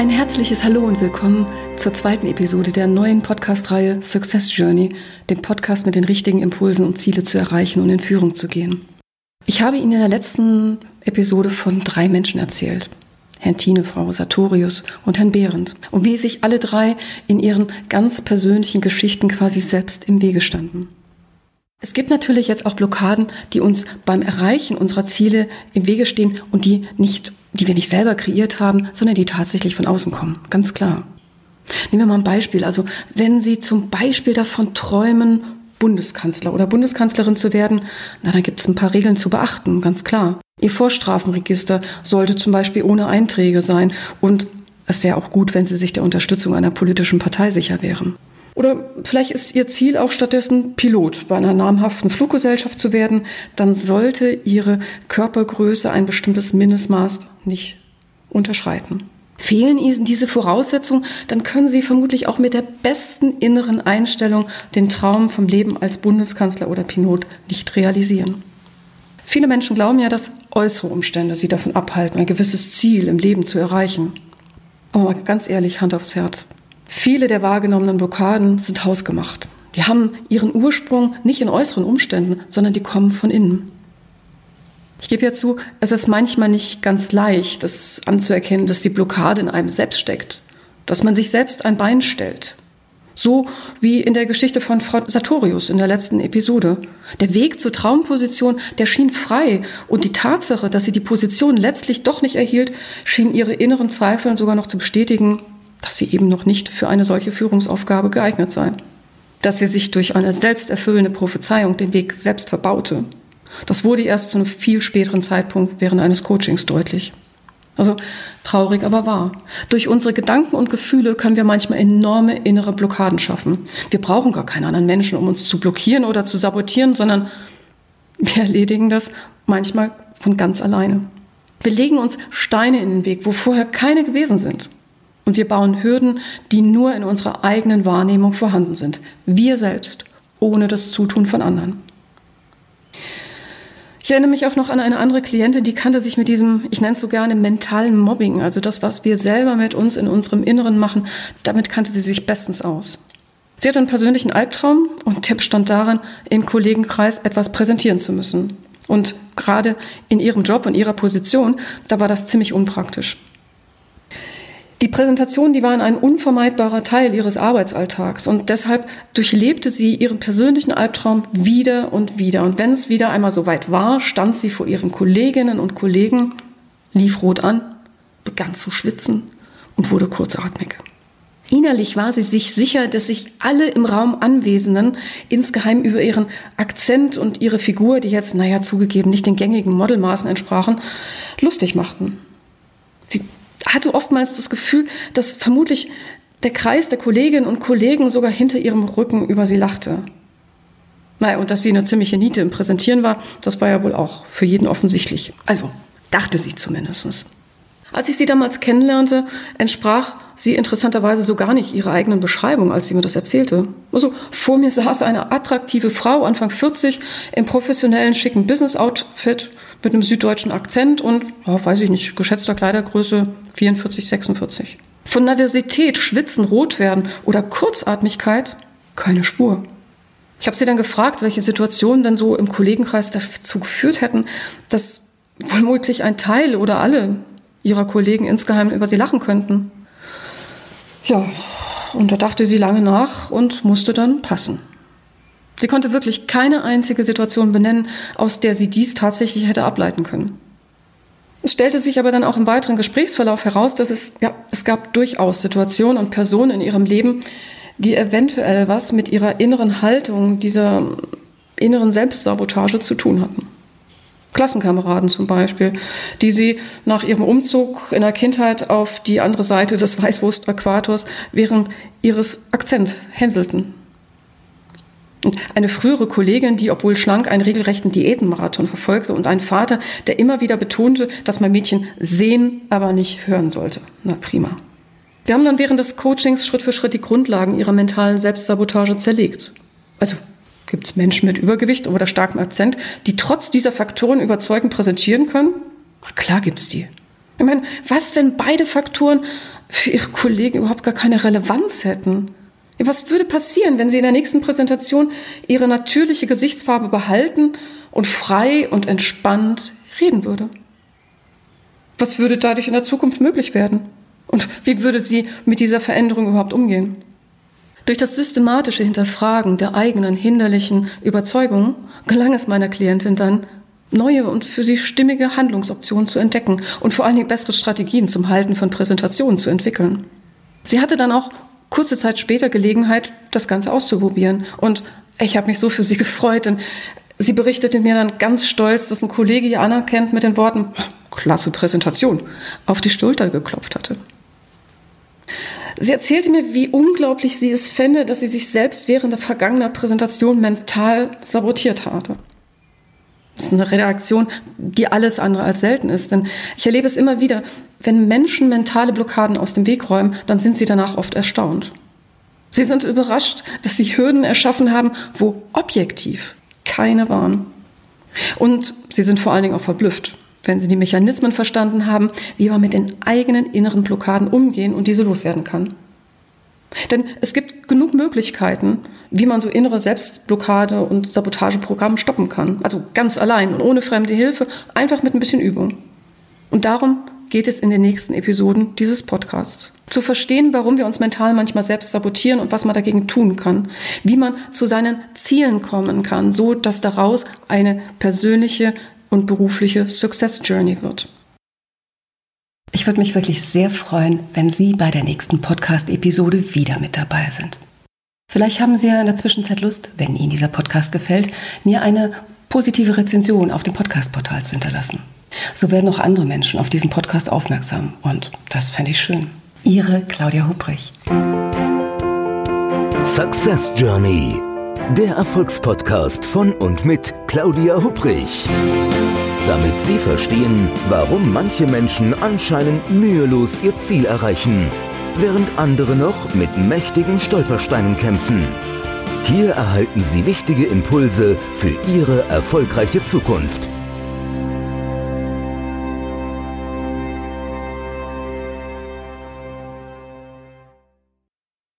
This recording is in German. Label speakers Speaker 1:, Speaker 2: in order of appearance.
Speaker 1: Ein herzliches Hallo und willkommen zur zweiten Episode der neuen Podcast-Reihe Success Journey, dem Podcast mit den richtigen Impulsen, um Ziele zu erreichen und in Führung zu gehen. Ich habe Ihnen in der letzten Episode von drei Menschen erzählt. Herrn Tine, Frau Sartorius und Herrn Behrendt. Und wie sich alle drei in ihren ganz persönlichen Geschichten quasi selbst im Wege standen. Es gibt natürlich jetzt auch Blockaden, die uns beim Erreichen unserer Ziele im Wege stehen und die nicht, die wir nicht selber kreiert haben, sondern die tatsächlich von außen kommen. Ganz klar. Nehmen wir mal ein Beispiel. Also, wenn Sie zum Beispiel davon träumen, Bundeskanzler oder Bundeskanzlerin zu werden, na, dann gibt es ein paar Regeln zu beachten, ganz klar. Ihr Vorstrafenregister sollte zum Beispiel ohne Einträge sein und es wäre auch gut, wenn Sie sich der Unterstützung einer politischen Partei sicher wären. Oder vielleicht ist Ihr Ziel auch stattdessen Pilot bei einer namhaften Fluggesellschaft zu werden. Dann sollte Ihre Körpergröße ein bestimmtes Mindestmaß nicht unterschreiten. Fehlen Ihnen diese Voraussetzungen, dann können Sie vermutlich auch mit der besten inneren Einstellung den Traum vom Leben als Bundeskanzler oder Pilot nicht realisieren. Viele Menschen glauben ja, dass äußere Umstände sie davon abhalten, ein gewisses Ziel im Leben zu erreichen. Aber ganz ehrlich, Hand aufs Herz. Viele der wahrgenommenen Blockaden sind hausgemacht. Die haben ihren Ursprung nicht in äußeren Umständen, sondern die kommen von innen. Ich gebe ja zu, es ist manchmal nicht ganz leicht, das anzuerkennen, dass die Blockade in einem selbst steckt, dass man sich selbst ein Bein stellt. So wie in der Geschichte von Frau Sartorius in der letzten Episode. Der Weg zur Traumposition, der schien frei und die Tatsache, dass sie die Position letztlich doch nicht erhielt, schien ihre inneren Zweifel sogar noch zu bestätigen, dass sie eben noch nicht für eine solche Führungsaufgabe geeignet sei. Dass sie sich durch eine selbsterfüllende Prophezeiung den Weg selbst verbaute. Das wurde erst zu einem viel späteren Zeitpunkt während eines Coachings deutlich. Also traurig, aber wahr. Durch unsere Gedanken und Gefühle können wir manchmal enorme innere Blockaden schaffen. Wir brauchen gar keinen anderen Menschen, um uns zu blockieren oder zu sabotieren, sondern wir erledigen das manchmal von ganz alleine. Wir legen uns Steine in den Weg, wo vorher keine gewesen sind. Und wir bauen Hürden, die nur in unserer eigenen Wahrnehmung vorhanden sind. Wir selbst, ohne das Zutun von anderen. Ich erinnere mich auch noch an eine andere Klientin, die kannte sich mit diesem, ich nenne es so gerne, mentalen Mobbing, also das, was wir selber mit uns in unserem Inneren machen, damit kannte sie sich bestens aus. Sie hatte einen persönlichen Albtraum und der bestand darin, im Kollegenkreis etwas präsentieren zu müssen. Und gerade in ihrem Job und ihrer Position, da war das ziemlich unpraktisch. Die Präsentation, die waren ein unvermeidbarer Teil ihres Arbeitsalltags und deshalb durchlebte sie ihren persönlichen Albtraum wieder und wieder. Und wenn es wieder einmal so weit war, stand sie vor ihren Kolleginnen und Kollegen, lief rot an, begann zu schwitzen und wurde kurzatmig. Innerlich war sie sich sicher, dass sich alle im Raum Anwesenden insgeheim über ihren Akzent und ihre Figur, die jetzt, naja, zugegeben nicht den gängigen Modelmaßen entsprachen, lustig machten. Hatte oftmals das Gefühl, dass vermutlich der Kreis der Kolleginnen und Kollegen sogar hinter ihrem Rücken über sie lachte. Naja, und dass sie eine ziemliche Niete im Präsentieren war, das war ja wohl auch für jeden offensichtlich. Also dachte sie zumindest. Als ich sie damals kennenlernte, entsprach sie interessanterweise so gar nicht ihrer eigenen Beschreibung, als sie mir das erzählte. Also vor mir saß eine attraktive Frau, Anfang 40, im professionellen, schicken Business-Outfit mit einem süddeutschen Akzent und, oh, weiß ich nicht, geschätzter Kleidergröße 44, 46. Von Nervosität, Schwitzen, Rotwerden oder Kurzatmigkeit keine Spur. Ich habe sie dann gefragt, welche Situationen denn so im Kollegenkreis dazu geführt hätten, dass womöglich ein Teil oder alle ihrer Kollegen insgeheim über sie lachen könnten. Ja, und da dachte sie lange nach und musste dann passen. Sie konnte wirklich keine einzige Situation benennen, aus der sie dies tatsächlich hätte ableiten können. Es stellte sich aber dann auch im weiteren Gesprächsverlauf heraus, dass es, ja, es gab durchaus Situationen und Personen in ihrem Leben, die eventuell was mit ihrer inneren Haltung, dieser inneren Selbstsabotage zu tun hatten. Klassenkameraden zum Beispiel, die sie nach ihrem Umzug in der Kindheit auf die andere Seite des Weißwurst-Äquators während ihres Akzent hänselten. Eine frühere Kollegin, die, obwohl schlank, einen regelrechten Diätenmarathon verfolgte und ein Vater, der immer wieder betonte, dass mein Mädchen sehen, aber nicht hören sollte. Na prima. Wir haben dann während des Coachings Schritt für Schritt die Grundlagen ihrer mentalen Selbstsabotage zerlegt. Also gibt es Menschen mit Übergewicht oder starkem Akzent, die trotz dieser Faktoren überzeugend präsentieren können? Ach, klar gibt's die. Ich meine, was, wenn beide Faktoren für ihre Kollegen überhaupt gar keine Relevanz hätten? Was würde passieren, wenn sie in der nächsten Präsentation ihre natürliche Gesichtsfarbe behalten und frei und entspannt reden würde? Was würde dadurch in der Zukunft möglich werden? Und wie würde sie mit dieser Veränderung überhaupt umgehen? Durch das systematische Hinterfragen der eigenen hinderlichen Überzeugungen gelang es meiner Klientin dann, neue und für sie stimmige Handlungsoptionen zu entdecken und vor allen Dingen bessere Strategien zum Halten von Präsentationen zu entwickeln. Sie hatte dann auch kurze Zeit später Gelegenheit, das Ganze auszuprobieren. Und ich habe mich so für sie gefreut, denn sie berichtete mir dann ganz stolz, dass ein Kollege ihr anerkennt mit den Worten, klasse Präsentation, auf die Schulter geklopft hatte. Sie erzählte mir, wie unglaublich sie es fände, dass sie sich selbst während der vergangenen Präsentation mental sabotiert hatte. Das ist eine Reaktion, die alles andere als selten ist. Denn ich erlebe es immer wieder, wenn Menschen mentale Blockaden aus dem Weg räumen, dann sind sie danach oft erstaunt. Sie sind überrascht, dass sie Hürden erschaffen haben, wo objektiv keine waren. Und sie sind vor allen Dingen auch verblüfft, wenn sie die Mechanismen verstanden haben, wie man mit den eigenen inneren Blockaden umgehen und diese loswerden kann. Denn es gibt genug Möglichkeiten, wie man so innere Selbstblockade und Sabotageprogramm stoppen kann. Also ganz allein und ohne fremde Hilfe, einfach mit ein bisschen Übung. Und darum geht es in den nächsten Episoden dieses Podcasts. Zu verstehen, warum wir uns mental manchmal selbst sabotieren und was man dagegen tun kann. Wie man zu seinen Zielen kommen kann, so dass daraus eine persönliche und berufliche Success Journey wird. Ich würde mich wirklich sehr freuen, wenn Sie bei der nächsten Podcast-Episode wieder mit dabei sind. Vielleicht haben Sie ja in der Zwischenzeit Lust, wenn Ihnen dieser Podcast gefällt, mir eine positive Rezension auf dem Podcast-Portal zu hinterlassen. So werden auch andere Menschen auf diesen Podcast aufmerksam und das fände ich schön. Ihre Claudia Hubrich.
Speaker 2: Success Journey, der Erfolgspodcast von und mit Claudia Hubrich damit Sie verstehen, warum manche Menschen anscheinend mühelos ihr Ziel erreichen, während andere noch mit mächtigen Stolpersteinen kämpfen. Hier erhalten Sie wichtige Impulse für Ihre erfolgreiche Zukunft.